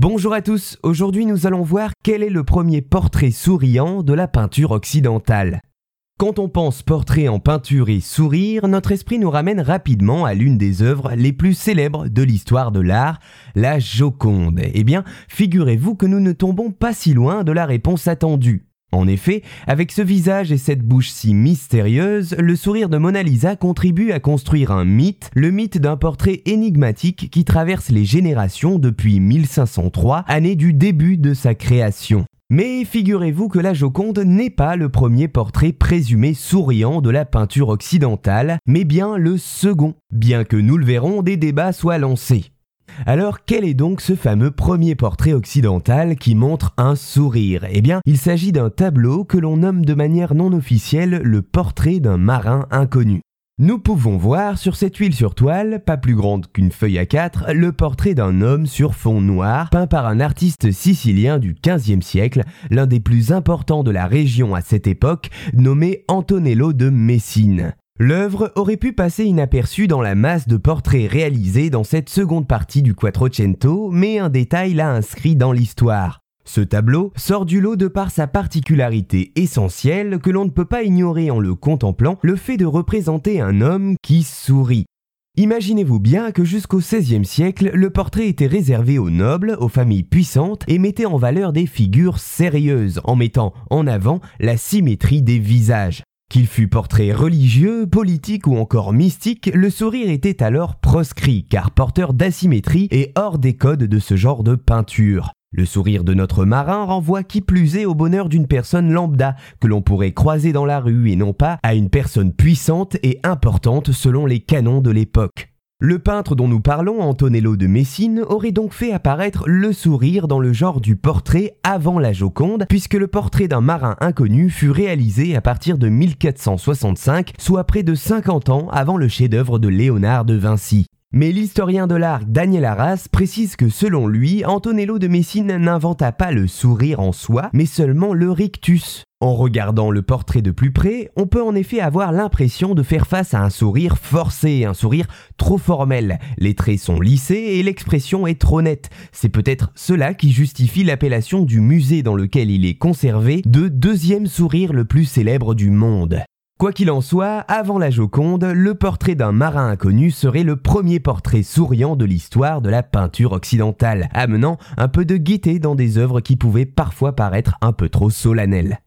Bonjour à tous, aujourd'hui nous allons voir quel est le premier portrait souriant de la peinture occidentale. Quand on pense portrait en peinture et sourire, notre esprit nous ramène rapidement à l'une des œuvres les plus célèbres de l'histoire de l'art, la Joconde. Eh bien, figurez-vous que nous ne tombons pas si loin de la réponse attendue. En effet, avec ce visage et cette bouche si mystérieuse, le sourire de Mona Lisa contribue à construire un mythe, le mythe d'un portrait énigmatique qui traverse les générations depuis 1503, année du début de sa création. Mais figurez-vous que la Joconde n'est pas le premier portrait présumé souriant de la peinture occidentale, mais bien le second, bien que nous le verrons, des débats soient lancés. Alors quel est donc ce fameux premier portrait occidental qui montre un sourire? Eh bien, il s'agit d'un tableau que l'on nomme de manière non officielle le portrait d'un marin inconnu. Nous pouvons voir sur cette huile sur toile, pas plus grande qu'une feuille à quatre, le portrait d'un homme sur fond noir, peint par un artiste sicilien du XVe siècle, l'un des plus importants de la région à cette époque, nommé Antonello de Messine. L'œuvre aurait pu passer inaperçue dans la masse de portraits réalisés dans cette seconde partie du Quattrocento, mais un détail l'a inscrit dans l'histoire. Ce tableau sort du lot de par sa particularité essentielle que l'on ne peut pas ignorer en le contemplant, le fait de représenter un homme qui sourit. Imaginez-vous bien que jusqu'au XVIe siècle, le portrait était réservé aux nobles, aux familles puissantes et mettait en valeur des figures sérieuses en mettant en avant la symétrie des visages. Qu'il fût portrait religieux, politique ou encore mystique, le sourire était alors proscrit car porteur d'asymétrie et hors des codes de ce genre de peinture. Le sourire de notre marin renvoie qui plus est au bonheur d'une personne lambda que l'on pourrait croiser dans la rue et non pas à une personne puissante et importante selon les canons de l'époque. Le peintre dont nous parlons, Antonello de Messine, aurait donc fait apparaître le sourire dans le genre du portrait avant la Joconde, puisque le portrait d'un marin inconnu fut réalisé à partir de 1465, soit près de 50 ans avant le chef-d'œuvre de Léonard de Vinci. Mais l'historien de l'art Daniel Arras précise que selon lui, Antonello de Messine n'inventa pas le sourire en soi, mais seulement le rictus. En regardant le portrait de plus près, on peut en effet avoir l'impression de faire face à un sourire forcé, un sourire trop formel. Les traits sont lissés et l'expression est trop nette. C'est peut-être cela qui justifie l'appellation du musée dans lequel il est conservé de deuxième sourire le plus célèbre du monde. Quoi qu'il en soit, avant la Joconde, le portrait d'un marin inconnu serait le premier portrait souriant de l'histoire de la peinture occidentale, amenant un peu de gaieté dans des œuvres qui pouvaient parfois paraître un peu trop solennelles.